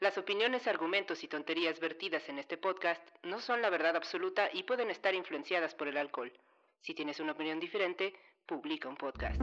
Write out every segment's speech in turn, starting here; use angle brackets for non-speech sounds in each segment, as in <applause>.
Las opiniones, argumentos y tonterías vertidas en este podcast no son la verdad absoluta y pueden estar influenciadas por el alcohol. Si tienes una opinión diferente, publica un podcast.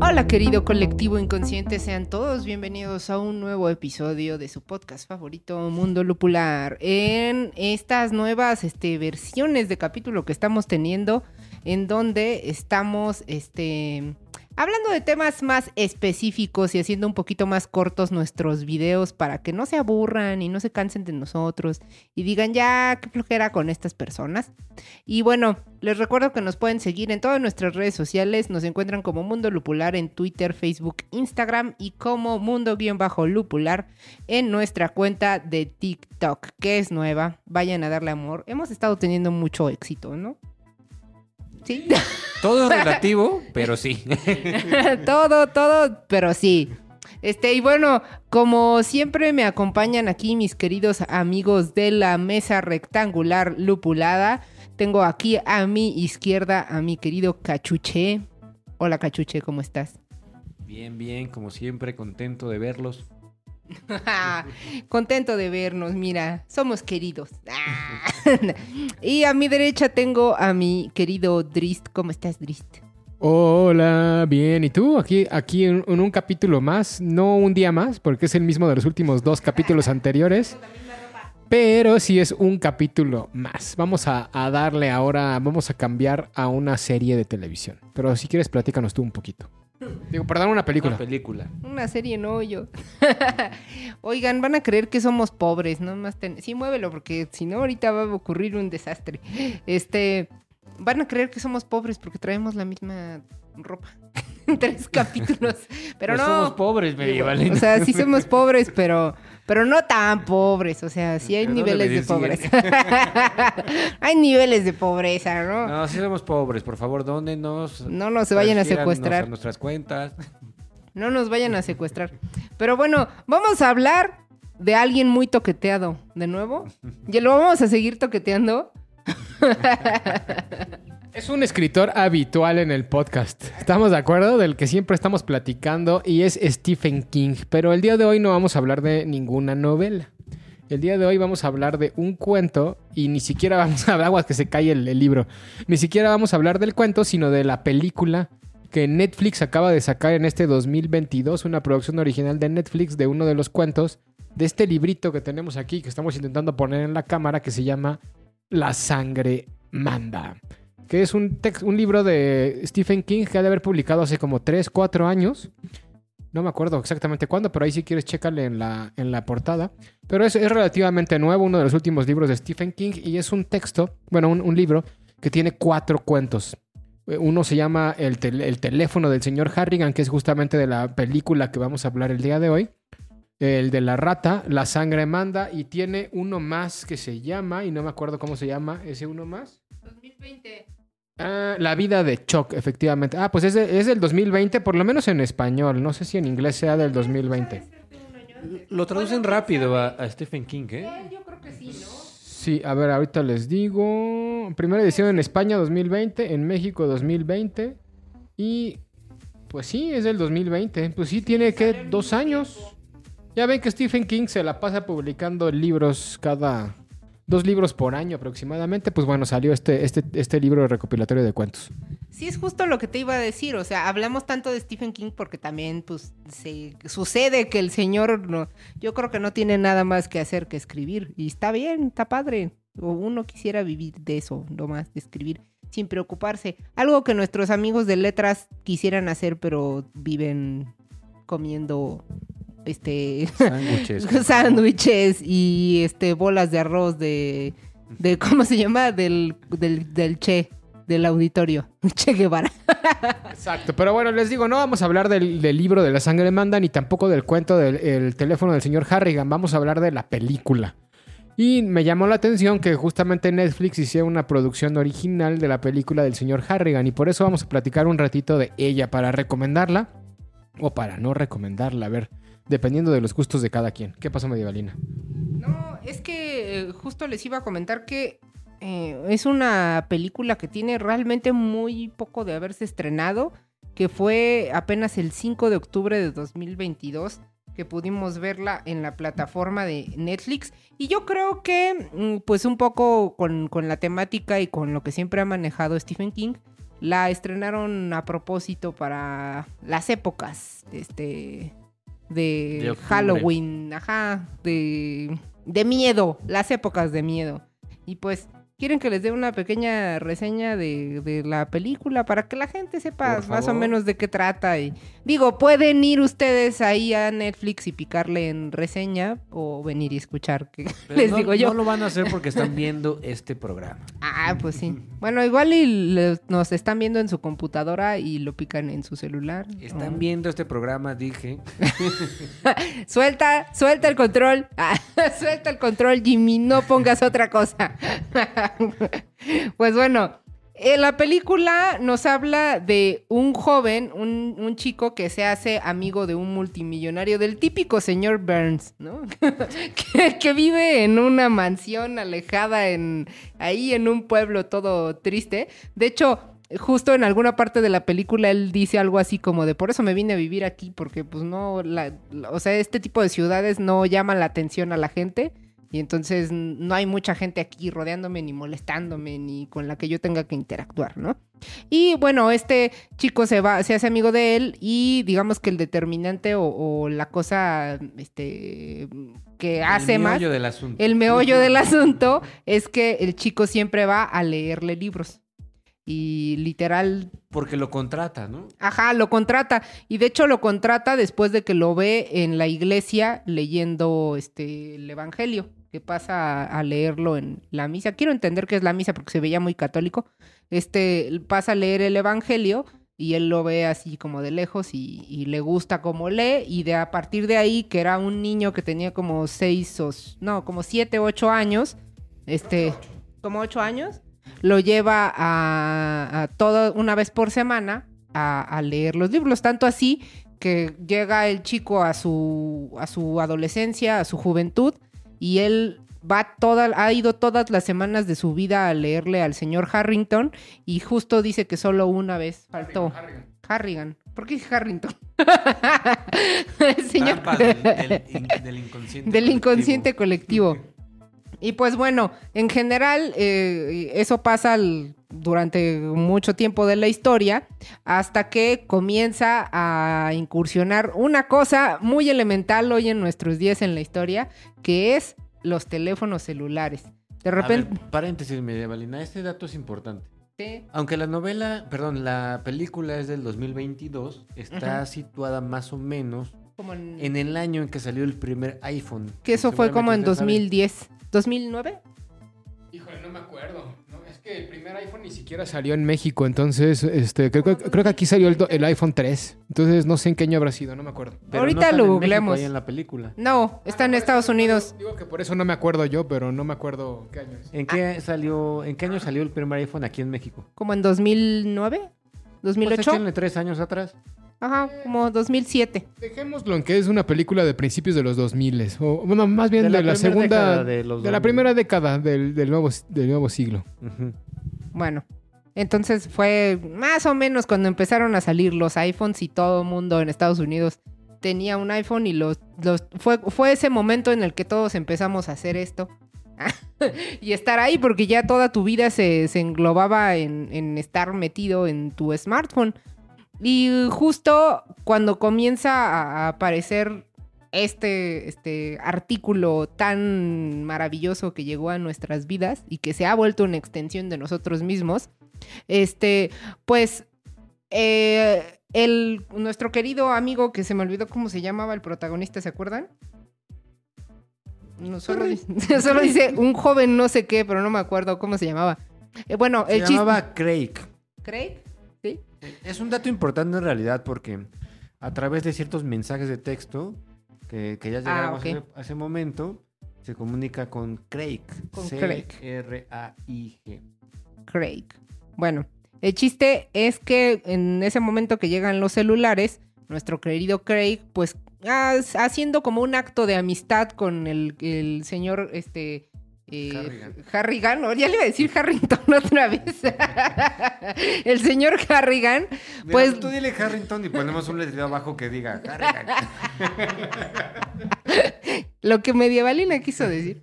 Hola querido colectivo inconsciente, sean todos bienvenidos a un nuevo episodio de su podcast favorito Mundo Lupular. En estas nuevas este, versiones de capítulo que estamos teniendo, en donde estamos este, Hablando de temas más específicos y haciendo un poquito más cortos nuestros videos para que no se aburran y no se cansen de nosotros y digan ya qué flojera con estas personas. Y bueno, les recuerdo que nos pueden seguir en todas nuestras redes sociales. Nos encuentran como Mundo Lupular en Twitter, Facebook, Instagram y como Mundo-Lupular en nuestra cuenta de TikTok, que es nueva. Vayan a darle amor. Hemos estado teniendo mucho éxito, ¿no? Sí. <laughs> Todo es relativo, pero sí. <laughs> todo, todo, pero sí. Este, y bueno, como siempre me acompañan aquí mis queridos amigos de la mesa rectangular lupulada. Tengo aquí a mi izquierda a mi querido Cachuche. Hola Cachuche, ¿cómo estás? Bien, bien, como siempre, contento de verlos. <laughs> Contento de vernos, mira, somos queridos. <laughs> y a mi derecha tengo a mi querido Drist. ¿Cómo estás, Drist? Hola, bien. ¿Y tú? Aquí, aquí en, un capítulo más, no un día más, porque es el mismo de los últimos dos capítulos anteriores. Pero sí es un capítulo más. Vamos a, a, darle ahora, vamos a cambiar a una serie de televisión. Pero si quieres, platícanos tú un poquito. Digo, perdón, una película. Una película. Una serie no yo. <laughs> Oigan, van a creer que somos pobres, ¿no? Más Sí, muévelo, porque si no, ahorita va a ocurrir un desastre. Este. Van a creer que somos pobres porque traemos la misma ropa. <laughs> Tres capítulos. Pero pues no. Somos pobres, medievales. O sea, sí somos pobres, pero pero no tan pobres, o sea, sí hay niveles de pobreza. <laughs> hay niveles de pobreza, ¿no? No, sí somos pobres, por favor, dónenos. No nos vayan a secuestrar. nuestras cuentas. No nos vayan a secuestrar. Pero bueno, vamos a hablar de alguien muy toqueteado. ¿De nuevo? ¿Y lo vamos a seguir toqueteando? <laughs> Es un escritor habitual en el podcast. ¿Estamos de acuerdo? Del que siempre estamos platicando y es Stephen King. Pero el día de hoy no vamos a hablar de ninguna novela. El día de hoy vamos a hablar de un cuento y ni siquiera vamos a hablar, <laughs> aguas que se cae el, el libro, ni siquiera vamos a hablar del cuento, sino de la película que Netflix acaba de sacar en este 2022, una producción original de Netflix de uno de los cuentos de este librito que tenemos aquí, que estamos intentando poner en la cámara, que se llama La sangre manda que es un, un libro de Stephen King que ha de haber publicado hace como 3, 4 años. No me acuerdo exactamente cuándo, pero ahí si quieres chécale en la, en la portada. Pero es, es, relativamente nuevo, uno de los últimos libros de Stephen King y es un texto, bueno, un, libro que tiene cuatro cuentos. Eh, uno se llama el, el, teléfono del señor Harrigan, que es justamente de la película que vamos a hablar el día de hoy. El de la rata, la sangre manda, y tiene uno más que se llama, y no me acuerdo cómo se llama ese uno más. 2020. Ah, la vida de Chuck, efectivamente. Ah, pues es, es del 2020, por lo menos en español. No sé si en inglés sea del 2020. Lo traducen rápido a, Stephen King, ¿eh? Yo creo que sí, ¿no? Sí, a ver, ahorita les digo. Primera edición en España 2020, en México 2020. Y pues sí, es del 2020. Pues sí, tiene que dos años. Ya ven que Stephen King se la pasa publicando libros cada dos libros por año aproximadamente, pues bueno, salió este, este, este libro recopilatorio de cuentos. Sí, es justo lo que te iba a decir. O sea, hablamos tanto de Stephen King porque también, pues, se sucede que el señor, no, yo creo que no tiene nada más que hacer que escribir. Y está bien, está padre. O uno quisiera vivir de eso, nomás, de escribir, sin preocuparse. Algo que nuestros amigos de letras quisieran hacer, pero viven comiendo este <laughs> sándwiches y este bolas de arroz de, de ¿cómo se llama? Del, del, del che. del auditorio. <laughs> Che Guevara. Exacto, pero bueno, les digo, no vamos a hablar del, del libro de la sangre manda ni tampoco del cuento del el teléfono del señor Harrigan, vamos a hablar de la película. Y me llamó la atención que justamente Netflix hiciera una producción original de la película del señor Harrigan y por eso vamos a platicar un ratito de ella para recomendarla o para no recomendarla, a ver, dependiendo de los gustos de cada quien. ¿Qué pasó, Medievalina? No, es que eh, justo les iba a comentar que eh, es una película que tiene realmente muy poco de haberse estrenado, que fue apenas el 5 de octubre de 2022 que pudimos verla en la plataforma de Netflix. Y yo creo que, mm, pues un poco con, con la temática y con lo que siempre ha manejado Stephen King, la estrenaron a propósito para las épocas este, de. Halloween, ajá, de, de miedo, las épocas de miedo. Y pues, ¿quieren que les dé una pequeña reseña de, de la película para que la gente sepa Por más o menos de qué trata? Y digo, pueden ir ustedes ahí a Netflix y picarle en reseña o venir y escuchar, que <laughs> Pero les no, digo yo. No lo van a hacer porque están viendo este programa. Ah, pues sí. Bueno, igual y le- nos están viendo en su computadora y lo pican en su celular. Están viendo este programa, dije. <laughs> Suelta, suelta el control. <laughs> Suelta el control, Jimmy. No pongas otra cosa. <laughs> pues bueno, eh, la película nos habla de un joven, un, chico que se hace amigo de un multimillonario, del típico señor Burns, ¿no? <laughs> que, vive en una mansión alejada en ahí en un pueblo todo triste. De hecho, justo en alguna parte de la película él dice algo así como de por eso me vine a vivir aquí porque pues no o sea este tipo de ciudades no llaman la atención a la gente y entonces no hay mucha gente aquí rodeándome ni molestándome ni con la que yo tenga que interactuar no y bueno este chico se va se hace amigo de él y digamos que el determinante o, o la cosa este que hace el más meollo del asunto. el meollo del <laughs> asunto es que el chico siempre va a leerle libros. Y literal, Porque lo contrata, ¿no? ajá, lo contrata. Y de hecho lo contrata después de que lo ve en la iglesia leyendo este el Evangelio, que pasa a, leerlo en la misa. Quiero entender qué es la misa porque se veía muy católico. Este pasa a leer el Evangelio y él lo ve así como de lejos y, y le gusta como lee. Y de a partir de ahí, que era un niño que tenía como seis o no, como siete, ocho años, este, como ocho años, lo lleva a, a todo una vez por semana a, a leer los libros. Tanto así que llega el chico a su, a su adolescencia, a su juventud, y él va toda, ha ido todas las semanas de su vida a leerle al señor Harrington, y justo dice que solo una vez faltó. Harrigan. ¿Por qué Harrington? <laughs> el señor del, del del inconsciente. del colectivo. inconsciente colectivo. <laughs> Y pues bueno, en general eh, eso pasa al- durante mucho tiempo de la historia hasta que comienza a incursionar una cosa muy elemental hoy en nuestros días en la historia, que es los teléfonos celulares. De ver, repente... paréntesis, Medievalina. Este dato es importante. Aunque la novela, perdón, la película es del 2022, está Ujú. situada más o menos como en- en el año en que salió el primer iPhone. que eso fue como en Seguramente ustedes saben. 2010. ¿2009? Híjole, no me acuerdo. No, es que el primer iPhone ni siquiera salió en México, entonces este, creo, que- creo que aquí salió el, el iPhone 3. Entonces no sé en qué año habrá sido, no me acuerdo. Pero Ahorita no lo googleamos. ahí en la película. No, está en Estados Unidos. Digo que por eso no me acuerdo yo, pero no me acuerdo qué año es. ¿En qué salió, en qué año salió el primer iPhone aquí en México? ¿Como en 2009? Pues ¿2008? échenle tres años atrás. Ajá, como 2007. Dejémoslo en que es una película de principios de los 2000 o bueno, más bien De de la segunda década de los de la 2000. primera década del, del nuevo del nuevo siglo. Bueno, entonces fue más o menos cuando empezaron a salir los iPhones y todo el mundo en Estados Unidos tenía un iPhone y los, los fue, fue ese momento en el que todos empezamos a hacer esto. <laughs> y estar ahí porque ya toda tu vida se, se englobaba en, en estar metido en tu smartphone. Y justo cuando comienza a aparecer este, este artículo tan maravilloso que llegó a nuestras vidas y que se ha vuelto una extensión de nosotros mismos, este, pues eh, el, nuestro querido amigo que se me olvidó cómo se llamaba el protagonista, ¿se acuerdan? No, solo, dice, <laughs> solo dice un joven no sé qué, pero no me acuerdo cómo se llamaba. Eh, bueno, Se el llamaba Craig. ¿Craig? Es un dato importante en realidad porque a través de ciertos mensajes de texto que, que ya llegamos ok. a, ese, a ese momento, se comunica con Craig. Con Craig. C-R-A-I-G. Craig. Bueno, el chiste es que en ese momento que llegan los celulares, nuestro querido Craig, pues ha- haciendo como un acto de amistad con el, el señor este eh, Harrigan. Harrigan, no, ya le iba a decir Harrington <laughs> otra vez. el señor Harrigan, Pues pues tú dile Harrington y ponemos un letrero abajo que diga Harrigan. <laughs> lo que Medievalina quiso decir.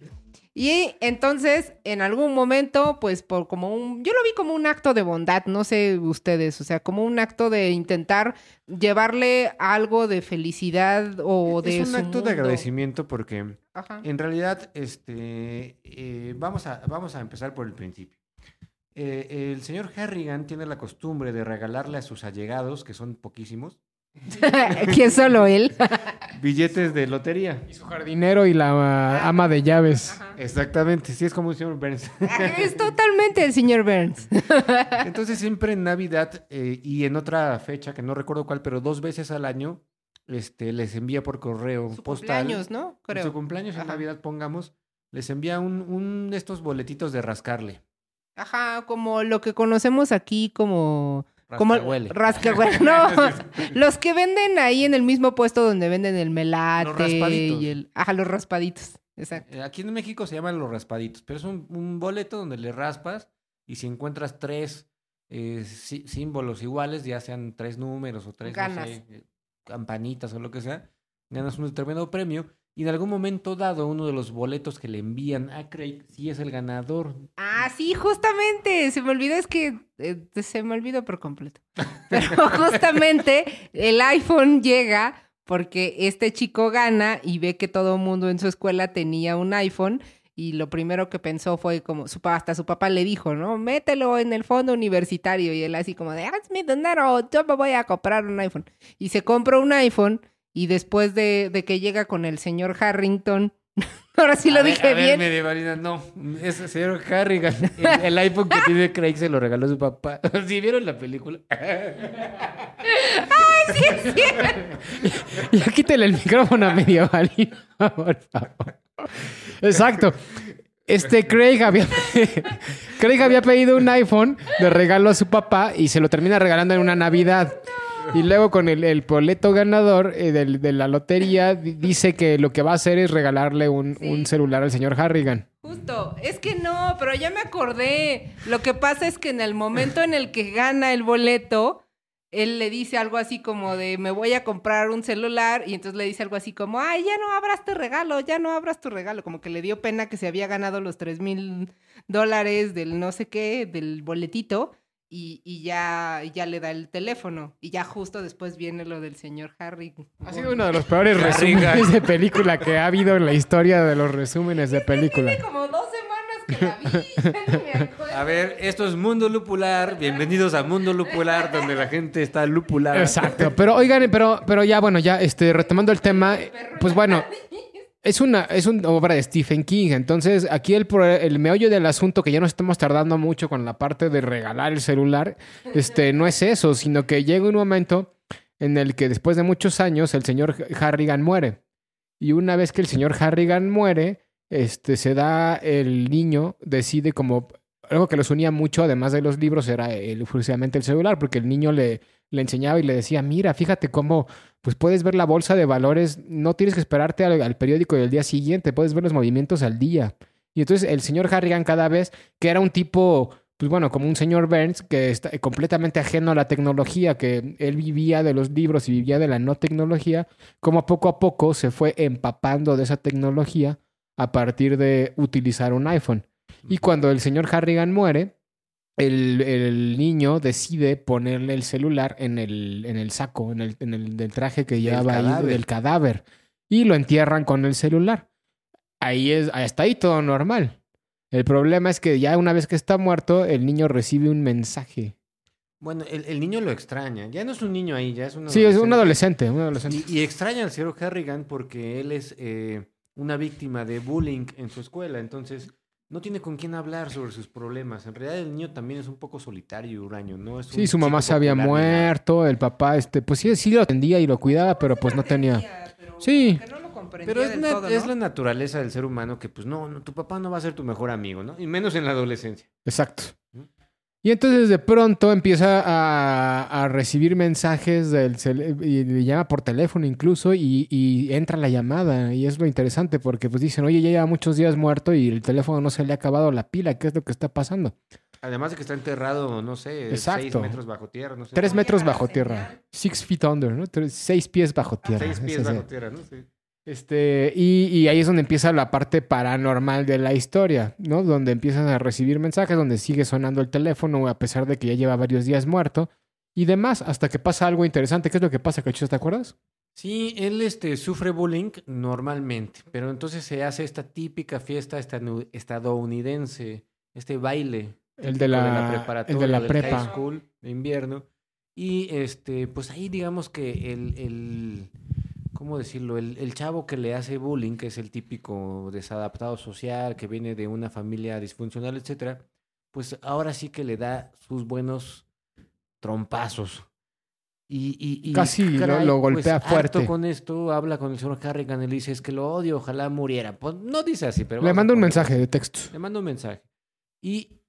Y entonces, en algún momento, pues por como un, yo lo vi como un acto de bondad, no sé ustedes, o sea, como un acto de intentar llevarle algo de felicidad o de es un su acto de agradecimiento porque Ajá. en realidad este eh, vamos, a, vamos a empezar por el principio. Eh, el señor Harrigan tiene la costumbre de regalarle a sus allegados, que son poquísimos, <laughs> que solo él. <laughs> billetes de lotería. Y su jardinero y la ama de llaves. Exactamente, sí es como un señor Burns. <laughs> es totalmente el señor Burns. <laughs> Entonces siempre en Navidad eh, y en otra fecha, que no recuerdo cuál, pero dos veces al año, este, les envía por correo Su postal. cumpleaños, ¿no? En Creo. su cumpleaños en Ajá. Navidad, pongamos, les envía un, un de estos boletitos de rascarle. Ajá, como lo que conocemos aquí como... Como Rascahuele. rascahuele. No, <laughs> los que venden ahí en el mismo puesto donde venden el melate Los raspaditos. y el... Ajá, los raspaditos. Exacto. Eh, Aquí en México se llaman los raspaditos, pero es un, un boleto donde le raspas y si encuentras tres eh, sí- símbolos iguales, ya sean tres números o tres no Ganas. sé, eh, campanitas o lo que sea, ganas un determinado premio y en algún momento dado uno de los boletos que le envían a Craig sí es el ganador. Ah, sí, justamente. Se me olvidó, es que eh, se me olvidó por completo. Pero <laughs> justamente el iPhone llega porque este chico gana y ve que todo el mundo en su escuela tenía un iPhone. Y lo primero que pensó fue como, su, hasta su papá le dijo, ¿no? Mételo en el fondo universitario. Y él así como de, hazme dinero, yo me voy a comprar un iPhone. Y se compra un iPhone y después de, de que llega con el señor Harrington, <laughs> ahora sí lo A ver, dije a ver, bien. medievalina, no, es el señor Harrigan. El, el iPhone que tiene Craig se lo regaló su papá. <laughs> ¿Sí vieron la película? <laughs> Ya quítale el micrófono a Medievalina, por favor. Exacto. Este Craig había, Craig había pedido un iPhone de regalo a su papá y se lo termina regalando en una Navidad. Y luego con el, el boleto ganador eh, del- de la lotería di- dice que lo que va a hacer es regalarle un, Sí. un celular al señor Harrigan. Justo, es que no, pero ya me acordé. Lo que pasa es que en el momento en el que gana el boleto, él le dice algo así como de me voy a comprar un celular y entonces le dice algo así como, ay, ya no abras tu regalo, ya no abras tu regalo. Como que le dio pena que se había ganado los tres mil dólares del no sé qué, del boletito. Y, y ya, ya le da el teléfono. Y ya justo después viene lo del señor Harry. Ha sido uno de los peores resúmenes de película que ha habido en la historia de los resúmenes de película. Tiene como dos semanas que la vi. me. <laughs> A ver, esto es Mundo Lupular. Bienvenidos a Mundo Lupular, donde la gente está lupular. Exacto, pero oigan, pero, pero ya bueno, ya este, retomando el tema, pues bueno, es una, es una obra de Stephen King, entonces aquí el, el meollo del asunto, que ya nos estamos tardando mucho con la parte de regalar el celular, este, no es eso, sino que llega un momento en el que después de muchos años el señor Harrigan muere. Y una vez que el señor Harrigan muere, este, se da el niño, decide como algo que los unía mucho, además de los libros, era el, el celular, porque el niño le, le enseñaba y le decía, mira, fíjate cómo pues puedes ver la bolsa de valores, no tienes que esperarte al, al periódico del día siguiente, puedes ver los movimientos al día. Y entonces el señor Harrigan cada vez, que era un tipo, pues bueno, como un señor Burns, que está completamente ajeno a la tecnología, que él vivía de los libros y vivía de la no tecnología, como poco a poco se fue empapando de esa tecnología a partir de utilizar un iPhone. Y cuando el señor Harrigan muere, el, el niño decide ponerle el celular en el, en el saco, en el, en el del traje que llevaba ahí del cadáver. Y lo entierran con el celular. Ahí es, hasta ahí todo normal. El problema es que ya una vez que está muerto, el niño recibe un mensaje. Bueno, el, el niño lo extraña. Ya no es un niño ahí, ya es un Sí, es un adolescente, un adolescente. Y, y extraña al señor Harrigan porque él es eh, una víctima de bullying en su escuela. Entonces, no tiene con quién hablar sobre sus problemas. En realidad el niño también es un poco solitario y huraño, ¿no? Es Sí, su mamá se había muerto, el papá, este, pues sí, sí lo atendía y lo cuidaba, pero pues no tenía. Sí. que no lo comprendía Pero es, todo, es la naturaleza del ser humano que, pues, no, no, tu papá no va a ser tu mejor amigo, ¿no? Y menos en la adolescencia. Exacto. Y entonces de pronto empieza a, a recibir mensajes del y le llama por teléfono incluso y, y entra la llamada y es lo interesante porque pues dicen, oye, ya lleva muchos días muerto y el teléfono no se le ha acabado la pila, ¿qué es lo que está pasando? Además de que está enterrado, no sé, Exacto. seis metros bajo tierra, no sé. Tres metros bajo tierra, six feet under, ¿no? Tres- seis pies bajo tierra. Seis pies bajo tierra, ¿no? Sí. Este, y, y ahí es donde empieza la parte paranormal de la historia, ¿no? Donde empiezan a recibir mensajes, donde sigue sonando el teléfono a pesar de que ya lleva varios días muerto y demás, hasta que pasa algo interesante. ¿Qué es lo que pasa, Cachito? ¿Te acuerdas? Sí, él este, sufre bullying normalmente, pero entonces se hace esta típica fiesta estadounidense, este baile El de típico la, preparatoria, el de la prepa. high school de invierno. Y este, pues ahí digamos que el, el ¿cómo decirlo? El, el chavo que le hace bullying, que es el típico desadaptado social, que viene de una familia disfuncional, etcétera, pues ahora sí que le da sus buenos trompazos. Y, y- y, Casi lo- caray, lo golpea harto fuerte. con esto, habla con el señor Harrigan y le dice, es que lo odio, ojalá muriera. Pues no dice así, pero... Le manda un mensaje de texto. Le manda un mensaje. Y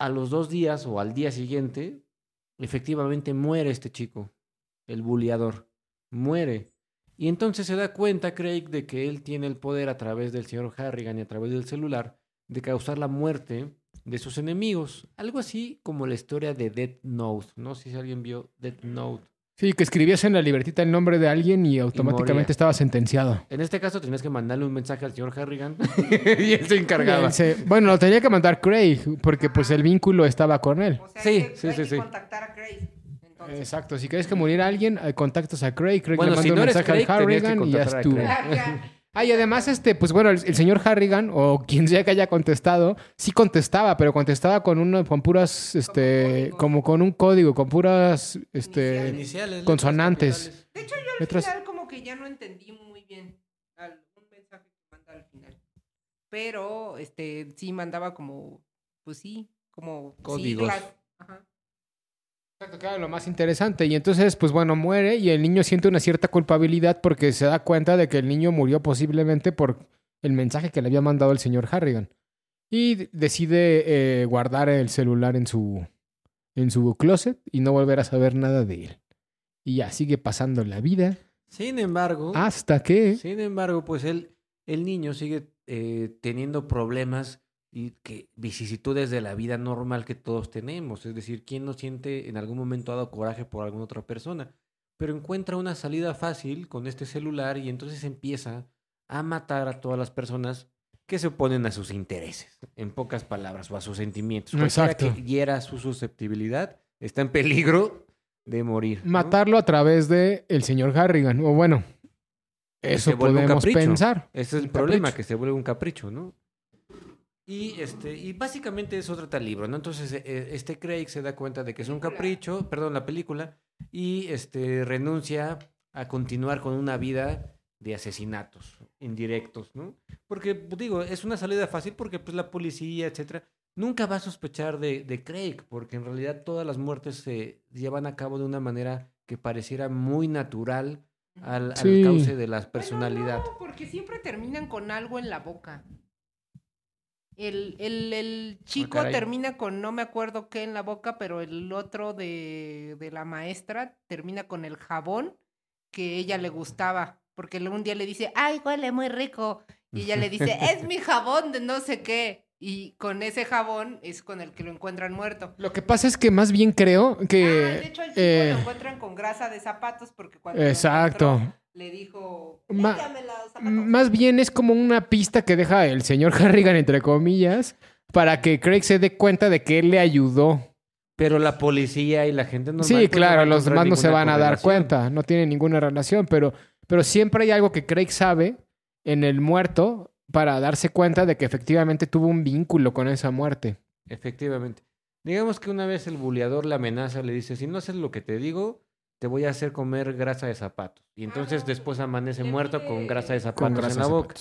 a los dos días o al día siguiente, efectivamente muere este chico, el buleador. Muere. Y entonces se da cuenta Craig de que él tiene el poder a través del señor Harrigan y a través del celular de causar la muerte de sus enemigos. Algo así como la historia de Death Note. No sé si alguien vio Death Note. Sí, que escribías en la libretita el nombre de alguien y automáticamente estaba sentenciado. En este caso tenías que mandarle un mensaje al señor Harrigan <laughs> y él se encargaba. Bueno, lo tenía que mandar Craig porque pues el vínculo estaba con él. O sea, Sí, hay que, sí, hay sí, que sí. contactar a Grace. Entonces. Exacto, si quieres que muriera alguien, eh, contactas a Craig, Craig Bueno, le manda si un no eres mensaje Craig, al Harrigan y ya estuvo. Craig. <laughs> Ah, y además, este, pues bueno, el, el señor Harrigan, o quien sea que haya contestado, sí contestaba, pero contestaba con una, con puras, este, como con un código, con puras, este, Iniciales, consonantes. De hecho, yo al letras. final como que ya no entendí muy bien algún mensaje que manda al final. Pero, este, sí mandaba como, pues sí, como Códigos. siglas. Exacto, claro, lo más interesante. Y entonces, pues bueno, muere y el niño siente una cierta culpabilidad porque se da cuenta de que el niño murió posiblemente por el mensaje que le había mandado el señor Harrigan. Y decide eh, guardar el celular en su, en su closet y no volver a saber nada de él. Y ya sigue pasando la vida Sin embargo, hasta que... sin embargo, pues él, el niño sigue eh, teniendo problemas y que vicisitudes de la vida normal que todos tenemos. Es decir, ¿quién no siente en algún momento dado coraje por alguna otra persona? Pero encuentra una salida fácil con este celular y entonces empieza a matar a todas las personas que se oponen a sus intereses, en pocas palabras, o a sus sentimientos. Cualquiera Exacto. que hiera su susceptibilidad está en peligro de morir. ¿no? Matarlo a través de el señor Harrigan. O bueno, eso podemos pensar. Ese es el problema, capricho. que se vuelve un capricho, ¿no? Y, este, y básicamente eso trata el libro, ¿no? Entonces, eh, este Craig se da cuenta de que es un capricho, perdón, la película, y este, renuncia a continuar con una vida de asesinatos indirectos, ¿no? Porque, pues, digo, es una salida fácil porque pues la policía, etcétera, nunca va a sospechar de, de Craig, porque en realidad todas las muertes se llevan a cabo de una manera que pareciera muy natural al, al Sí. cauce de la personalidad. Bueno, no, porque siempre terminan con algo en la boca. El, el, el chico Ah, caray. termina con no me acuerdo qué en la boca, pero el otro de, de la maestra termina con el jabón que ella le gustaba. Porque un día le dice, ay, huele muy rico. Y ella le dice, es mi jabón de no sé qué. Y con ese jabón es con el que lo encuentran muerto. Lo que pasa es que más bien creo que... ah, de hecho, al chico eh, lo encuentran con grasa de zapatos porque cuando lo Exacto. encontró, le dijo, Ma- "Límpiame los zapatos". Más bien es como una pista que deja el señor <laughs> Harrigan, entre comillas, para que Craig se dé cuenta de que él le ayudó. Pero la policía y la gente sí, no va claro, los demás no se van a dar cuenta, no tiene ninguna relación, pero, pero siempre hay algo que Craig sabe en el muerto para darse cuenta de que efectivamente tuvo un vínculo con esa muerte. Efectivamente. Digamos que una vez el buleador le amenaza, le dice, si no haces lo que te digo, te voy a hacer comer grasa de zapatos. Y entonces Ah, después amanece muerto con grasa de zapatos grasa en la boca.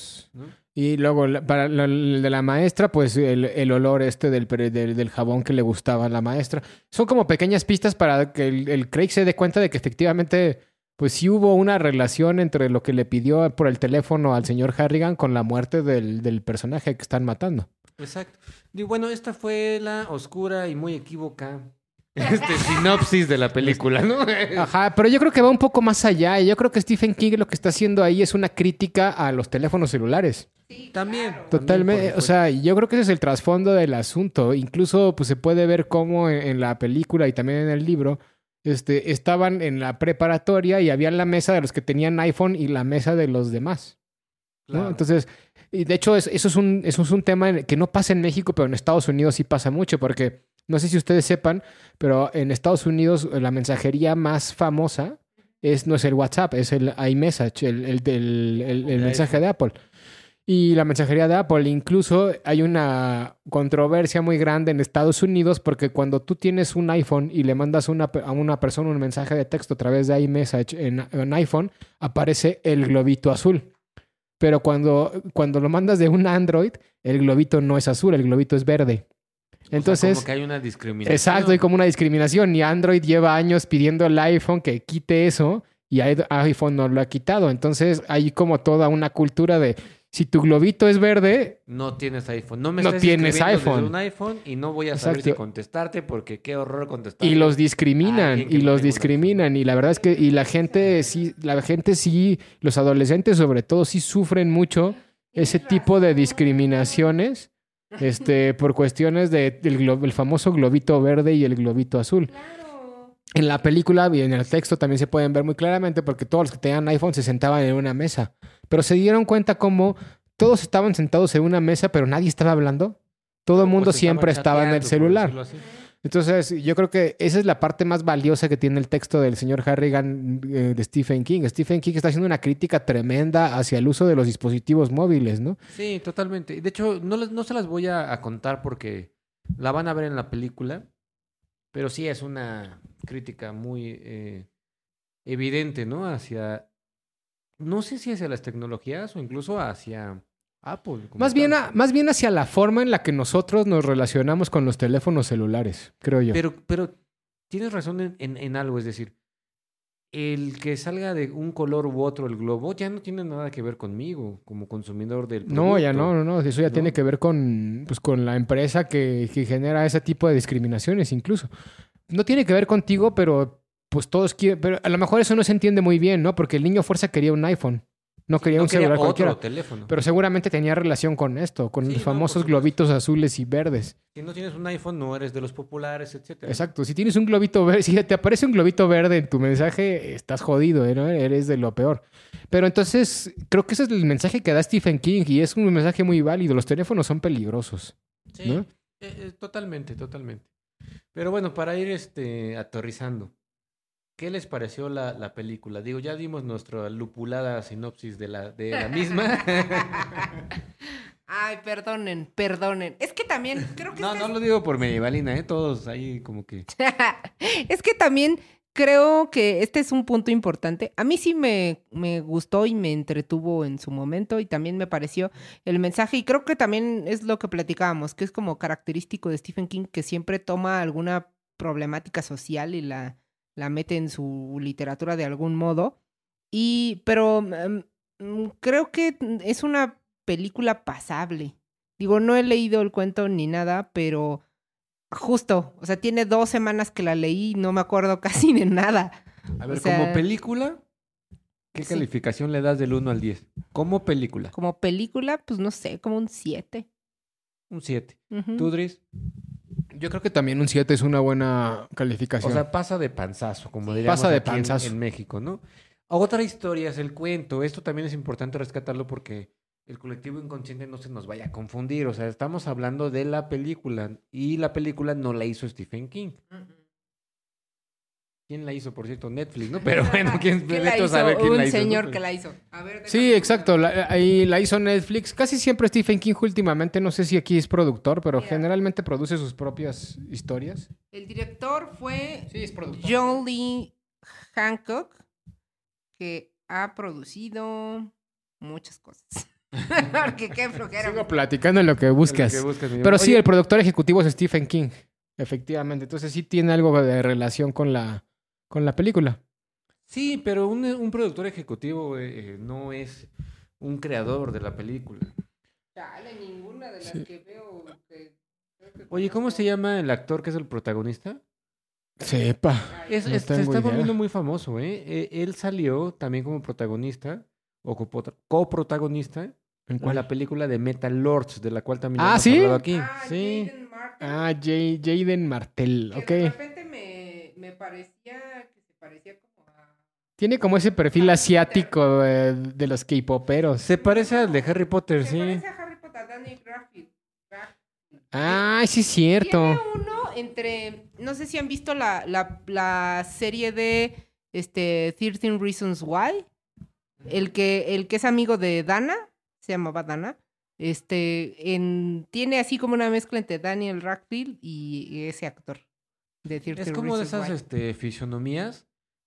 Y luego, para el de la maestra, pues el, el olor este del, del, del jabón que le gustaba a la maestra. Son como pequeñas pistas para que el, el Craig se dé cuenta de que efectivamente, pues sí hubo una relación entre lo que le pidió por el teléfono al señor Harrigan con la muerte del, del personaje que están matando. Exacto. Y bueno, esta fue la oscura y muy equívoca este, sinopsis de la película, ¿no? Ajá, pero yo creo que va un poco más allá. Y yo creo que Stephen King lo que está haciendo ahí es una crítica a los teléfonos celulares. También. Totalmente, también, por o sea, yo creo que ese es el trasfondo del asunto. Incluso, pues se puede ver cómo en, en la película y también en el libro, este, estaban en la preparatoria y había la mesa de los que tenían iPhone y la mesa de los demás. ¿no? Claro. Entonces, y de hecho, es- eso, es un, eso es un tema que no pasa en México, pero en Estados Unidos sí pasa mucho, porque no sé si ustedes sepan, pero en Estados Unidos eh, la mensajería más famosa es, no es el WhatsApp, es el iMessage, el, el, el- mensaje de Apple. Y la mensajería de Apple, incluso hay una controversia muy grande en Estados Unidos porque cuando tú tienes un iPhone y le mandas una a una persona un mensaje de texto a través de iMessage en, en iPhone, aparece el globito azul. Pero cuando, cuando lo mandas de un Android, el globito no es azul, el globito es verde. O sea, Entonces, como que hay una discriminación. exacto, hay como una discriminación. Y Android lleva años pidiendo al iPhone que quite eso y iPhone no lo ha quitado. Entonces, hay como toda una cultura de si tu globito es verde, No tienes iPhone. No me No estás tienes desde iPhone. un iPhone y no voy a saber Exacto. si contestarte porque qué horror contestar. y los discriminan y los discriminan y la verdad es que y la gente sí la gente sí los adolescentes sobre todo sí sufren mucho ese tipo de discriminaciones este por cuestiones de del glo- el famoso globito verde y el globito azul Claro. en la película y en el texto también se pueden ver muy claramente porque todos los que tenían iPhone se sentaban en una mesa pero se dieron cuenta como todos estaban sentados en una mesa pero nadie estaba hablando todo el mundo Pues siempre estaba en el celular. Entonces, yo creo que esa es la parte más valiosa que tiene el texto del señor Harrigan eh, de Stephen King. Stephen King está haciendo una crítica tremenda hacia el uso de los dispositivos móviles, ¿no? Sí, totalmente. De hecho, no, no se las voy a, a contar porque la van a ver en la película, pero sí es una crítica muy eh, evidente, ¿no? Hacia, no sé si hacia las tecnologías o incluso hacia Apple. como Más bien, a- más bien hacia la forma en la que nosotros nos relacionamos con los teléfonos celulares, creo yo. Pero, pero tienes razón en, en- en algo, es decir, el que salga de un color u otro el globo ya no tiene nada que ver conmigo como consumidor del producto. no, ya no, no, no. Eso ya ¿no? tiene que ver con, pues, con la empresa que, que genera ese tipo de discriminaciones, incluso. No tiene que ver contigo, pero pues todos quieren. Pero a lo mejor eso no se entiende muy bien, ¿no? Porque el niño fuerza quería un iPhone. No quería No un quería celular otro cualquiera. teléfono. Pero seguramente tenía relación con esto, con Sí, los no, famosos globitos azules y verdes. Si no tienes un iPhone, no eres de los populares, etcétera. Exacto. Si tienes un globito verde, si te aparece un globito verde en tu mensaje, estás jodido, ¿eh? ¿no? Eres de lo peor. Pero entonces, creo que ese es el mensaje que da Stephen King y es un mensaje muy válido. Los teléfonos son peligrosos. Sí, ¿no? eh, eh, totalmente, totalmente. Pero bueno, para ir este, aterrizando, ¿qué les pareció la, la película? Digo, ya dimos nuestra lupulada sinopsis de la, de la misma. <laughs> Ay, perdonen, perdonen. Es que también creo que no, este no es- lo digo por medievalina, ¿eh? Todos ahí como que... <laughs> es que también creo que este es un punto importante. A mí sí me, me gustó y me entretuvo en su momento y también me pareció el mensaje y creo que también es lo que platicábamos, que es como característico de Stephen King que siempre toma alguna problemática social y la, la mete en su literatura de algún modo. Y, pero mm, mm, creo que es una película pasable. Digo, no he leído el cuento ni nada, pero justo, o sea, tiene dos semanas que la leí y no me acuerdo <laughs> casi de nada. A ver, O sea- como película, ¿qué Sí. calificación le das del 1 al 10? Como película, Como película, pues no sé, como un 7. Un 7. Ujú. ¿Tú, Dries? Yo creo que también un 7 es una buena calificación. O sea, pasa de panzazo, como diríamos Pasa de aquí en- panzazo. En, México, ¿no? Otra historia es el cuento. Esto también es importante rescatarlo porque el colectivo inconsciente no se nos vaya a confundir. O sea, estamos hablando de la película y la película no la hizo Stephen King. ¿Quién la hizo, por cierto? Netflix, ¿no? Pero <laughs> bueno, ¿quién, ¿Quién la hizo? sabe quién un la hizo. señor que la hizo. A ver, Sí, exacto. La, ahí la hizo Netflix. Casi siempre Stephen King últimamente, no sé si aquí es productor, pero Mira. generalmente produce sus propias historias. El director fue Sí, es productor. John Lee Hancock, que ha producido muchas cosas. <laughs> Porque qué flojera. Sigo platicando en lo que buscas. Lo que buscas, mi- Pero sí, Oye, el productor ejecutivo es Stephen King. Efectivamente. Entonces sí tiene algo de relación con la, con la película. Sí, pero un, un productor ejecutivo eh, eh, no es un creador de la película. Chale, ninguna de las Sí. que veo. que- que Oye, ¿cómo se llama el actor que es el protagonista? Sepa. Es- No es- se está idea. volviendo muy famoso, ¿eh? Eh, Él salió también como protagonista o coprotagonista ¿En cuál? la película de Metal Lords, de la cual también Ah, hemos ¿sí? hablado aquí. Ah, sí. Jaden Martin, Ah, Jay- Jaden Martell. que Ok. De repente me, me parecía parecía como a. Tiene como ese perfil asiático de, de los K-poperos. Se parece al de Harry Potter, Se sí. parece a Harry Potter, Danny Graffit. Ah, sí es cierto. Tiene uno entre. No sé si han visto la, la, la serie de este, 13 Reasons Why. El que, el que es amigo de Dana, se llamaba Dana. Este, en, tiene así como una mezcla entre Daniel Radcliffe y, y ese actor. De 13 Es como de esas Why. este, fisonomías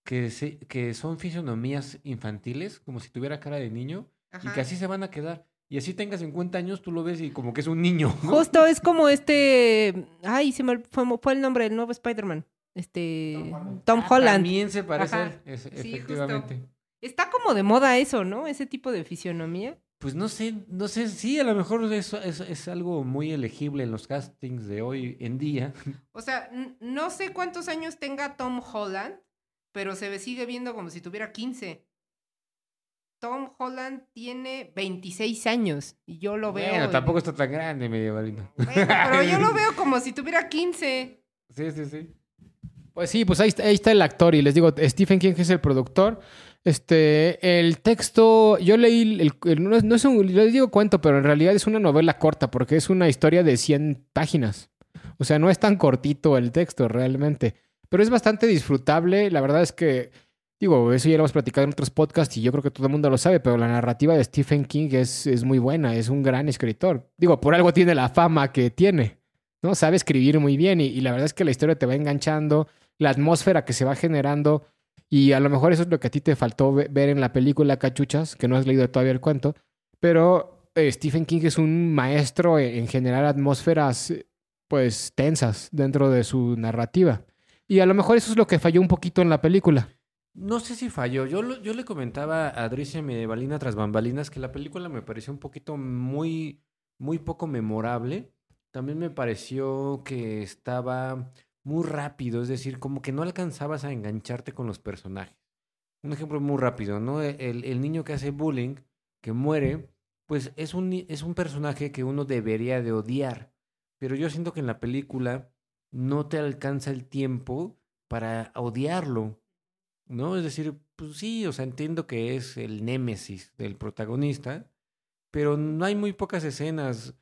que, se- que son fisonomías infantiles, como si tuviera cara de niño, y que así se van a quedar. Y así tenga 50 años, tú lo ves y como que es un niño. ¿no? Justo es como este. Ay, se me fue, fue el nombre del nuevo Spider-Man. Este. Tom Ah, Holland. También se parece a Ajá. él, es- Sí, efectivamente. Está como de moda eso, ¿no? Ese tipo de fisionomía. Pues no sé, no sé, sí, a lo mejor es, es, es algo muy elegible en los castings de hoy en día. O sea, no sé cuántos años tenga Tom Holland, pero se sigue viendo como si tuviera 15. Tom Holland tiene 26 años y yo lo veo. Bueno, y- tampoco está tan grande, medievalino. Bueno, pero yo lo <laughs> veo como si tuviera 15. Sí, sí, sí. Pues sí, pues ahí está, ahí está el actor y les digo, Stephen King es el productor. Este, el texto, yo leí, el, el- no, es, no es un, les digo cuento, pero en realidad es una novela corta porque es una historia de 100 páginas. O sea, no es tan cortito el texto realmente, pero es bastante disfrutable. La verdad es que, digo, eso ya lo hemos platicado en otros podcasts y yo creo que todo el mundo lo sabe, pero la narrativa de Stephen King es, es muy buena, es un gran escritor. Digo, por algo tiene la fama que tiene, ¿no? Sabe escribir muy bien y, la verdad es que la historia te va enganchando, la atmósfera que se va generando y a lo mejor eso es lo que a ti te faltó ve- ver en la película Cachuchas, que no has leído todavía el cuento, pero eh, Stephen King es un maestro en, en generar atmósferas pues tensas dentro de su narrativa. Y a lo mejor eso es lo que falló un poquito en la película. No sé si falló. Yo, yo le comentaba a Adricia Medievalina tras bambalinas que la película me pareció un poquito muy, muy poco memorable. También me pareció que estaba muy rápido, es decir, como que no alcanzabas a engancharte con los personajes. Un ejemplo muy rápido, ¿no? El, el niño que hace bullying, que muere, pues es un, es un personaje que uno debería de odiar. Pero yo siento que en la película no te alcanza el tiempo para odiarlo. ¿no? Es decir, pues sí, o sea, entiendo que es el némesis del protagonista, pero no hay muy pocas escenas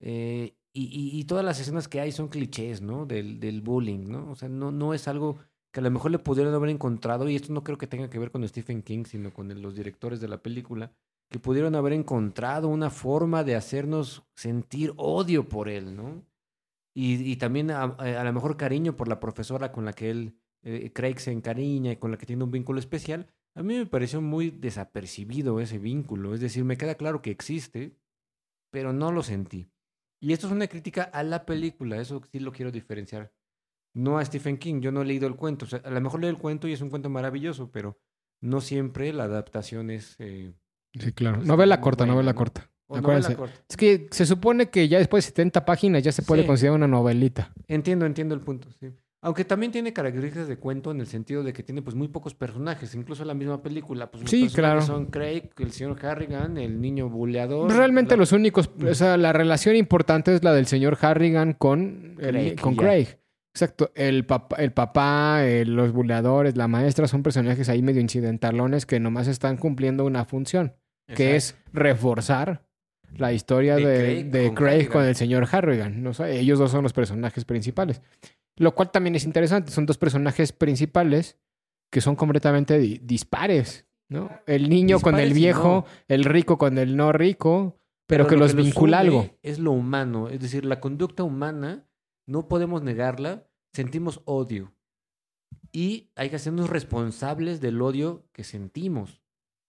eh, y, todas las escenas que hay son clichés, ¿no? Del, del bullying, ¿no? O sea, no, no es algo que a lo mejor le pudieran haber encontrado, y esto no creo que tenga que ver con Stephen King, sino con los directores de la película, que pudieron haber encontrado una forma de hacernos sentir odio por él, ¿no? Y, y también a, a lo mejor cariño por la profesora con la que él eh, Craig se encariña y con la que tiene un vínculo especial, a mí me pareció muy desapercibido ese vínculo. Es decir, me queda claro que existe, pero no lo sentí. Y esto es una crítica a la película, eso sí lo quiero diferenciar. No a Stephen King, yo no he leído el cuento. O sea, a lo mejor leo el cuento y es un cuento maravilloso, pero no siempre la adaptación es... eh, Sí, claro. Novela corta, buena, novela ¿no? corta. O Acuérdense. corta. Es que se supone que ya después de 70 páginas ya se puede Sí. considerar una novelita. Entiendo, entiendo el punto, sí. Aunque también tiene características de cuento en el sentido de que tiene pues muy pocos personajes, incluso la misma película, pues los Sí, claro. son Craig, el señor Harrigan, el niño buleador. Realmente la- los únicos, o sea, la relación importante es la del señor Harrigan con el- Craig, con ya. Craig. Exacto. El papá, el papá los buleadores, la maestra son personajes ahí medio incidentalones que nomás están cumpliendo una función, que es reforzar la historia De de, Craig de con Craig con el señor Harrigan. No sé, ellos dos son los personajes principales. Lo cual también es interesante. Son dos personajes principales que son completamente di- dispares. ¿no? El niño con el Dispares viejo, no. el rico con el no rico, pero, que lo los vincula une algo. Es lo humano, es decir, la conducta humana, no podemos negarla, sentimos odio. y hay que hacernos responsables del odio que sentimos.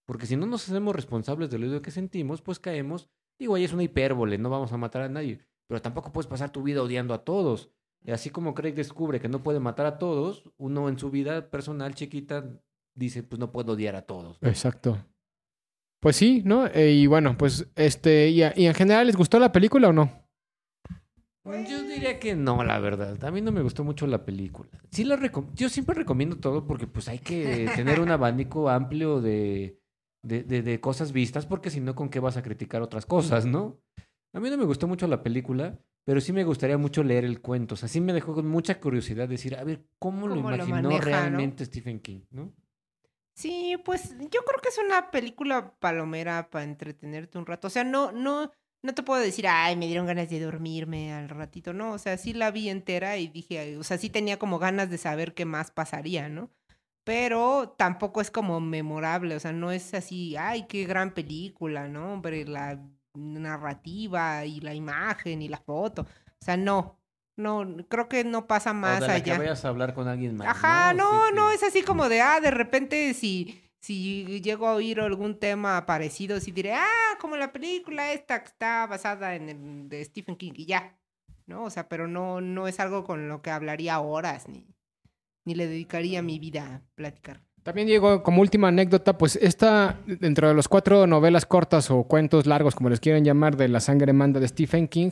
Porque si no nos hacemos responsables del odio que sentimos, pues caemos, digo, ahí es una hipérbole, no vamos a matar a nadie, pero tampoco puedes pasar tu vida odiando a todos. Y así como Craig descubre que no puede matar a todos, uno en su vida personal chiquita dice, pues no puedo odiar a todos. ¿no? Exacto. Pues sí, ¿no? Eh, y bueno, pues este, y, a- y en general, ¿les gustó la película o no? Yo diría que no, la verdad. A mí no me gustó mucho la película. Sí la recom- Yo siempre recomiendo todo porque pues hay que tener un <laughs> abanico amplio de, de, de- de cosas vistas porque si no, ¿con qué vas a criticar otras cosas, no? A mí no me gustó mucho la película, pero sí me gustaría mucho leer el cuento. O sea, sí me dejó con mucha curiosidad decir, a ver, ¿cómo, lo ¿Cómo lo imaginó maneja, no? realmente Stephen King, no? Sí, pues yo creo que es una película palomera para entretenerte un rato. O sea, no, no, no te puedo decir, ay, me dieron ganas de dormirme al ratito. No, o sea, sí la vi entera y dije, o sea, sí tenía como ganas de saber qué más pasaría, ¿no? Pero tampoco es como memorable, o sea, no es así, ay, qué gran película, ¿no? Hombre, la narrativa y la imagen y la foto. O sea, no, no, creo que no pasa o más de la allá. que vayas a hablar con alguien más. Ajá, no, Sí, no, es así como de, ah, de repente si, si llego a oír algún tema parecido, sí diré, ah, como la película esta que está basada en el de Stephen King y ya, ¿no? O sea, pero no, no es algo con lo que hablaría horas ni, ni le dedicaría mi vida a platicar. También, Diego, como última anécdota, pues esta, dentro de los cuatro novelas cortas o cuentos largos, como les quieren llamar, de La sangre manda de Stephen King,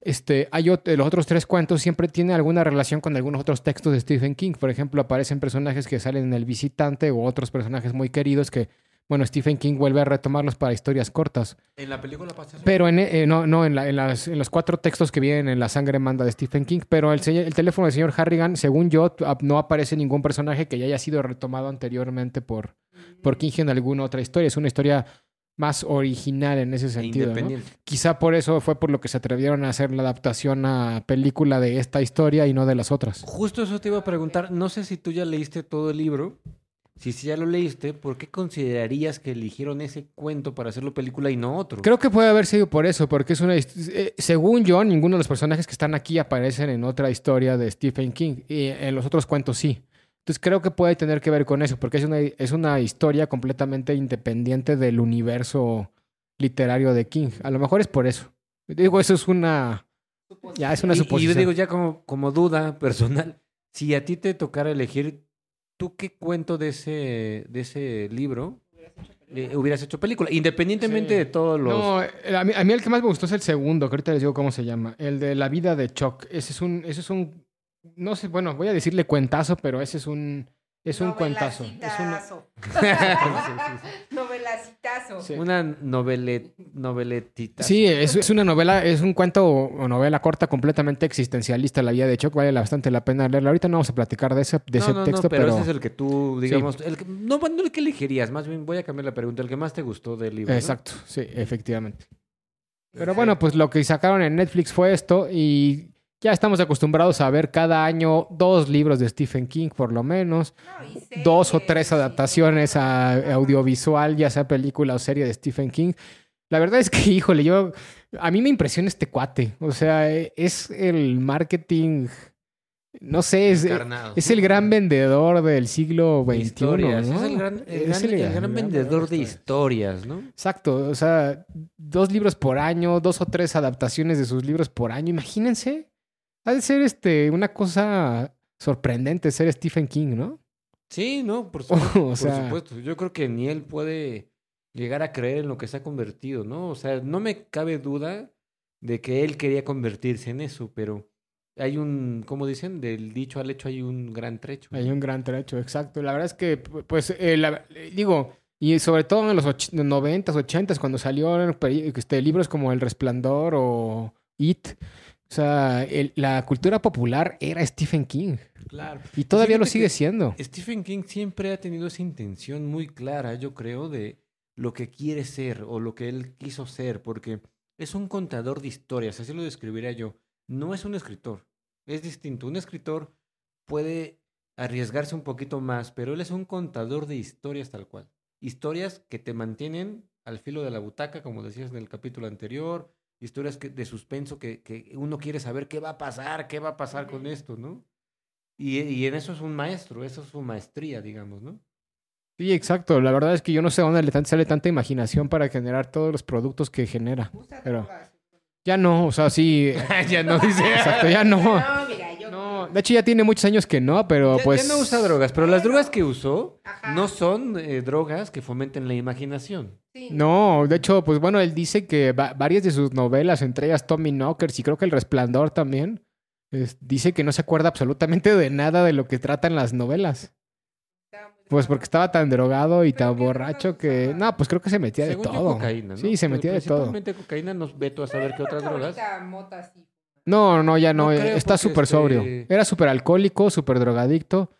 este, hay los otros tres cuentos siempre tienen alguna relación con algunos otros textos de Stephen King. Por ejemplo, aparecen personajes que salen en El Visitante o otros personajes muy queridos que, bueno, Stephen King vuelve a retomarlos para historias cortas. En la película pasa. Pero en, eh, no, no en, la- en las- en los cuatro textos que vienen en La sangre manda de Stephen King, pero el, señor- el teléfono del señor Harrigan, según yo, no aparece ningún personaje que ya haya sido retomado anteriormente por, por King en alguna otra historia. Es una historia más original en ese E sentido. ¿no? independiente. Quizá por eso fue por lo que se atrevieron a hacer la adaptación a película de esta historia y no de las otras. Justo eso te iba a preguntar. No sé si tú ya leíste todo el libro. Si ya lo leíste, ¿por qué considerarías que eligieron ese cuento para hacerlo película y no otro? Creo que puede haber sido por eso, porque es una... eh, según yo, ninguno de los personajes que están aquí aparecen en otra historia de Stephen King. Y en los otros cuentos sí. Entonces creo que puede tener que ver con eso, porque es una, es una historia completamente independiente del universo literario de King. A lo mejor es por eso. Digo, eso es una... Ya es una Y- y, suposición. yo digo ya como, como duda personal, si a ti te tocara elegir, ¿tú qué cuento de ese, de ese libro eh, hubieras hecho película? Independientemente Sí. de todos los... No, eh, a mí, a mí el que más me gustó es el segundo, que ahorita les digo cómo se llama. El de la vida de Chuck. Ese es un, ese es un, no sé, bueno, voy a decirle cuentazo, pero ese es un, es un cuentazo. Es una- <laughs> Novelacitazo. Sí. Una novele, noveletita. Sí, es, es una novela, es un cuento o novela corta completamente existencialista, la vida de Chuck. Vale bastante la pena leerla. Ahorita no vamos a platicar de ese, de no, ese no, no, texto, pero, pero, ese es el que tú, digamos, el que- no, no el que elegirías, más bien voy a cambiar la pregunta, el que más te gustó del libro. ¿no? Exacto, sí, efectivamente. Pero bueno, pues lo que sacaron en Netflix fue esto y ya estamos acostumbrados a ver cada año dos libros de Stephen King, por lo menos. dos o tres adaptaciones a audiovisual, ya sea película o serie de Stephen King. La verdad es que, <laughs> híjole, yo a mí me impresiona este cuate. O sea, es el marketing, no sé, es, el gran vendedor del siglo XXI. Es el gran, el Es gran- el gran vendedor de historias. historias, ¿no? Exacto, o sea, dos libros por año, dos o tres adaptaciones de sus libros por año. Imagínense, ha de ser este, una cosa sorprendente ser Stephen King, ¿no? Sí, no, por <laughs> supuesto. O por sea- supuesto. Yo creo que ni él puede llegar a creer en lo que se ha convertido, ¿no? O sea, no me cabe duda de que él quería convertirse en eso, pero hay un, como dicen, del dicho al hecho hay un gran trecho. Hay un gran trecho, exacto. La verdad es que, pu- pues, eh, la- eh, digo, y sobre todo en los och- 90s, 80s, cuando salieron peri- este, libros como El Resplandor o It, o sea, el- la cultura popular era Stephen King. Claro. Y todavía lo sigue siendo. Stephen King siempre ha tenido esa intención muy clara, yo creo, de lo que quiere ser o lo que él quiso ser, porque es un contador de historias, así lo describiría yo. No es un escritor, es distinto. Un escritor puede arriesgarse un poquito más, pero él es un contador de historias tal cual. Historias que te mantienen al filo de la butaca, como decías en el capítulo anterior, historias que, de suspenso que, que uno quiere saber qué va a pasar, qué va a pasar con esto, ¿no? Y, y en eso es un maestro, eso es su maestría, digamos, ¿no? Sí, exacto. La verdad es que yo no sé dónde le sale tanta imaginación para generar todos los productos que genera. Usa Pero- drogas. Ya no, o sea, sí. <laughs> ya no dice. Exacto, ya no. No, mira, yo. No, de hecho ya tiene muchos años que no, pero Ya, pues... ya no usa drogas, pero las drogas que usó Ajá. no son eh, drogas que fomenten la imaginación. Sí. No, de hecho, pues bueno, él dice que va- varias de sus novelas, entre ellas Tommy Knockers y creo que El Resplandor también, es- dice que no se acuerda absolutamente de nada de lo que tratan las novelas. Pues porque estaba tan drogado y ¿Pero tan borracho que... No, pues creo que se metía de Según todo. cocaína, ¿no? Sí, se metía de todo. Principalmente cocaína, nos veto a saber qué otras drogas. No, no, ya no. No eh, está súper este- sobrio. Era súper alcohólico, súper drogadicto.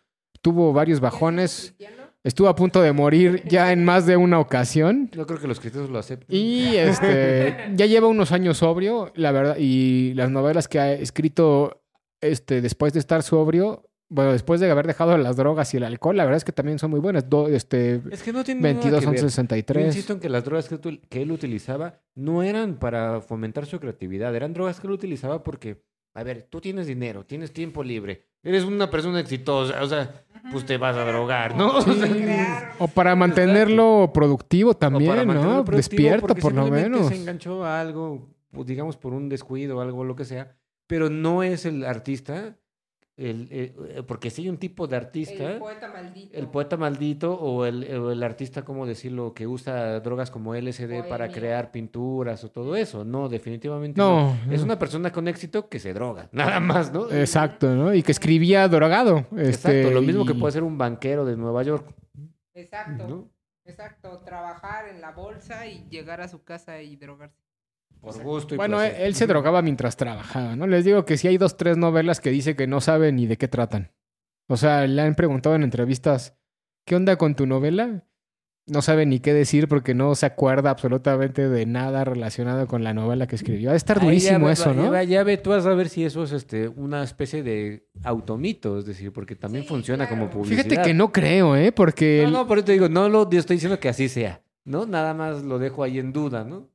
Tuvo varios bajones. Estuvo a punto de morir ya en más de una ocasión. No creo que los cristianos lo acepten. Y este ya lleva unos años sobrio, la verdad. Y las novelas que ha escrito este, después de estar sobrio, bueno, después de haber dejado las drogas y el alcohol, la verdad es que también son muy buenas. Do- este, Es que no tiene nada 22, que ver. 11, Yo 63. insisto en que las drogas que él utilizaba no eran para fomentar su creatividad, eran drogas que él utilizaba porque, a ver, tú tienes dinero, tienes tiempo libre, eres una persona exitosa, o sea, pues te vas a drogar, ¿no? <laughs> O sea, Crear- O para mantenerlo productivo o para también, mantenerlo ¿no? productivo, Despierto, por lo menos. se enganchó a algo, pues, digamos, por un descuido o algo, lo que sea, pero no es el artista, el, eh, porque si hay un tipo de artista... El poeta maldito. El poeta maldito o el, o el artista, ¿cómo decirlo?, que usa drogas como LSD para Bohemio. crear pinturas o todo eso. No, definitivamente No. Es una persona con éxito que se droga, <laughs> nada más, ¿no? Exacto, ¿no? Y que escribía drogado. Este, Exacto, lo mismo que puede ser un banquero de Nueva York, Exacto. ¿no? Exacto. Trabajar en la bolsa y llegar a su casa y drogarse. Por gusto y Bueno, él, placer. él se drogaba mientras trabajaba, ¿no? Les digo que sí hay dos, tres novelas que dice que no sabe ni de qué tratan. O sea, le han preguntado en entrevistas, ¿qué onda con tu novela? No sabe ni qué decir porque no se acuerda absolutamente de nada relacionado con la novela que escribió. Ha de estar durísimo ve- eso, ya ¿no? ve- Ya ve tú a saber si eso es este, una especie de automito, es decir, porque también Sí, funciona claro. como publicidad. Fíjate que no creo, ¿eh? Porque... No, no, por eso te digo, no lo estoy diciendo que así sea, ¿no? Nada más lo dejo ahí en duda, ¿no?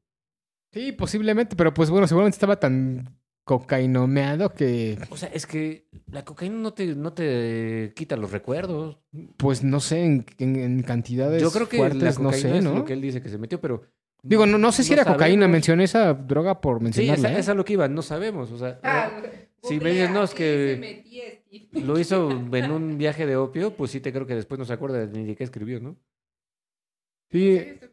Sí, posiblemente, pero pues bueno, seguramente estaba tan cocainomeado que, O sea, es que la cocaína no te, no te quita los recuerdos. pues no sé, en, en- en cantidades Yo creo que la fuertes, no sé, es ¿no? lo que él dice que se metió, pero... Digo, no, no sé si no era cocaína, mencioné esa droga por Sí, mencionarla. esa, ¿eh? esa es lo que iba, no sabemos. O sea, Ah, si me dices, no, es ¿qué que- lo hizo en un viaje de opio, pues sí te creo que después no se acuerda ni de qué escribió, ¿no? Sí, Estoy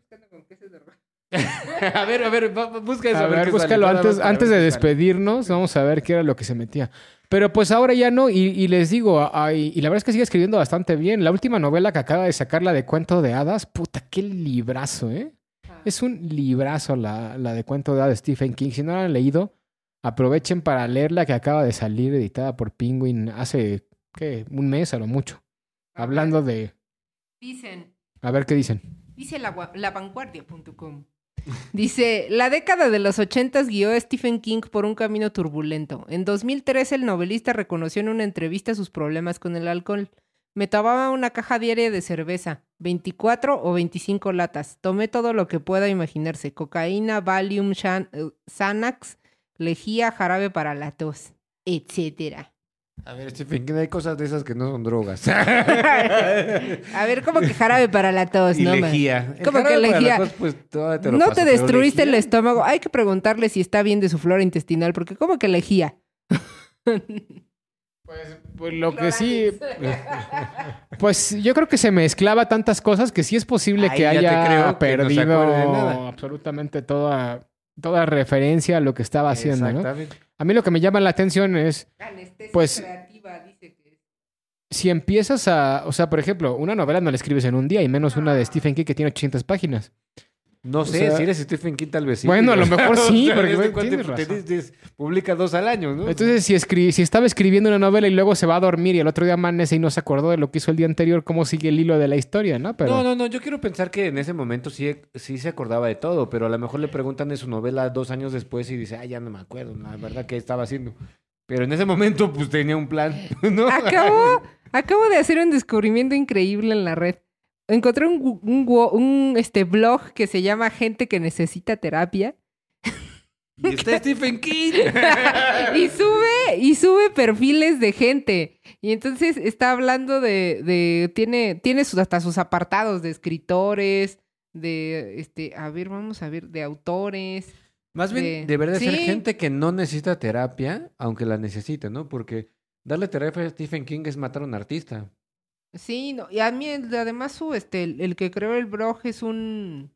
<laughs> a ver, a ver, busca eso. a ver, búscalo antes, antes de despedirnos. Vamos a ver qué era lo que se metía. Pero pues ahora ya no, y, y les digo, ay, y la verdad es que sigue escribiendo bastante bien. La última novela que acaba de sacar, la de Cuento de Hadas, puta, qué librazo, ¿eh? Ah. Es un librazo la, la de Cuento de Hadas de Stephen King. Si no la han leído, aprovechen para leerla que acaba de salir editada por Penguin hace, ¿qué? Un mes a lo mucho. A Hablando ver, de... Dicen, A ver qué dicen. dice la, gua- lavanguardia.com. <laughs> Dice, la década de los ochentas guió a Stephen King por un camino turbulento. En 2013 el novelista reconoció en una entrevista sus problemas con el alcohol. Me tomaba una caja diaria de cerveza, 24 o 25 latas. Tomé todo lo que pueda imaginarse. Cocaína, Valium, eh, Xanax, lejía, jarabe para la tos, etcétera. A ver, Stephen King, hay cosas de esas que no son drogas. <laughs> A ver, ¿cómo que jarabe para la tos? y no, que lejía? tos, pues, todavía te lo No paso, te destruiste el estómago. Hay que preguntarle si está bien de su flora intestinal, porque ¿cómo que lejía? <laughs> Pues, pues lo que sí, <laughs> pues yo creo que se mezclaba tantas cosas que sí es posible que ya te haya creo que no perdido absolutamente toda, toda referencia a lo que estaba haciendo, ¿no? Exactamente. A mí lo que me llama la atención es Anestesia Pues- creativa, dice que si empiezas a, o sea, por ejemplo, una novela no la escribes en un día y menos una de Stephen King que tiene 800 páginas. No O sé, sea- si eres Stephen King tal vez sí. Bueno, a lo mejor <laughs> sí, porque, desde güey, cuánto tienes te- razón. te- te- publica dos al año, ¿no? Entonces, si, escri- si estaba escribiendo una novela y luego se va a dormir y el otro día amanece y no se acordó de lo que hizo el día anterior, ¿cómo sigue el hilo de la historia, no? Pero... No, no, no, yo quiero pensar que en ese momento sí, sí se acordaba de todo, pero a lo mejor le preguntan de su novela dos años después y dice, ah, ya no me acuerdo, la verdad que estaba haciendo. Pero en ese momento, pues tenía un plan, <laughs> ¿no? Acabo, acabo de hacer un descubrimiento increíble en la red. Encontré un, este, blog que se llama Gente que necesita terapia. Y está <laughs> Stephen King. <laughs> y sube, y sube perfiles de gente. Y entonces está hablando de, de tiene, tiene sus, hasta sus apartados de escritores, de, este, a ver, vamos a ver, de autores. Más bien, de- debería de ser Sí. gente que no necesita terapia, aunque la necesite, ¿no? Porque darle terapia a Stephen King es matar a un artista. Sí, no, y a mí además su, este, el, el que creó el blog es un,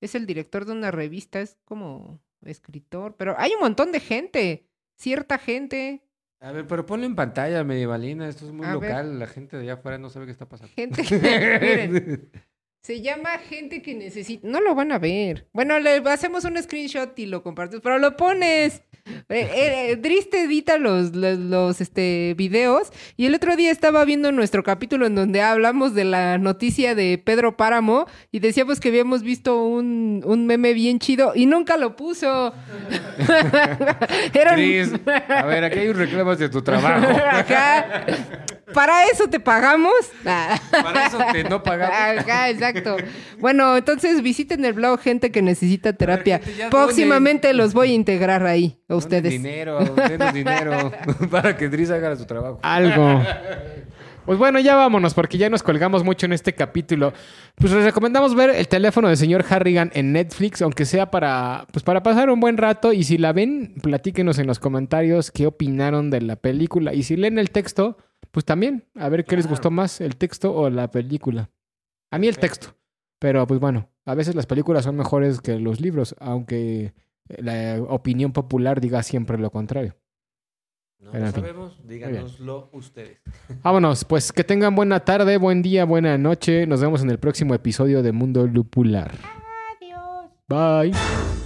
es el director de una revista, es como escritor, pero hay un montón de gente, cierta gente, A ver, pero ponlo en pantalla, medievalina. Esto es muy A ver. local. La gente de allá afuera no sabe qué está pasando. gente, <laughs> miren, <laughs> se llama gente que necesita, no lo van a ver, bueno, le hacemos un screenshot y lo compartimos, pero lo pones, <laughs> eh, eh, Dris te edita los, los, los, este, videos y el otro día estaba viendo nuestro capítulo en donde hablamos de la noticia de Pedro Páramo y decíamos que habíamos visto un, un meme bien chido y nunca lo puso. <laughs> Era un- a ver, aquí hay un reclamo de tu trabajo. <laughs> Ajá. Para eso te pagamos. <laughs> Para eso te no pagamos. Ajá, exacto. Bueno, entonces visiten el blog gente que necesita terapia. Próximamente los voy a integrar ahí a Donen ustedes. Dinero, denos dinero <laughs> para que Dris haga su trabajo. Algo. Pues bueno, ya vámonos porque ya nos colgamos mucho en este capítulo. Pues les recomendamos ver el teléfono del señor Harrigan en Netflix, aunque sea para, pues para pasar un buen rato. Y si la ven, platíquenos en los comentarios qué opinaron de la película. Y si leen el texto, pues también, a ver qué les gustó más, el texto o la película. A mí el texto. Pero pues bueno, a veces las películas son mejores que los libros, aunque la opinión popular diga siempre lo contrario. No Pero lo sabemos, díganoslo ustedes. <laughs> Vámonos, pues que tengan buena tarde, buen día, buena noche. Nos vemos en el próximo episodio de Mundo Lupular. Adiós. Bye.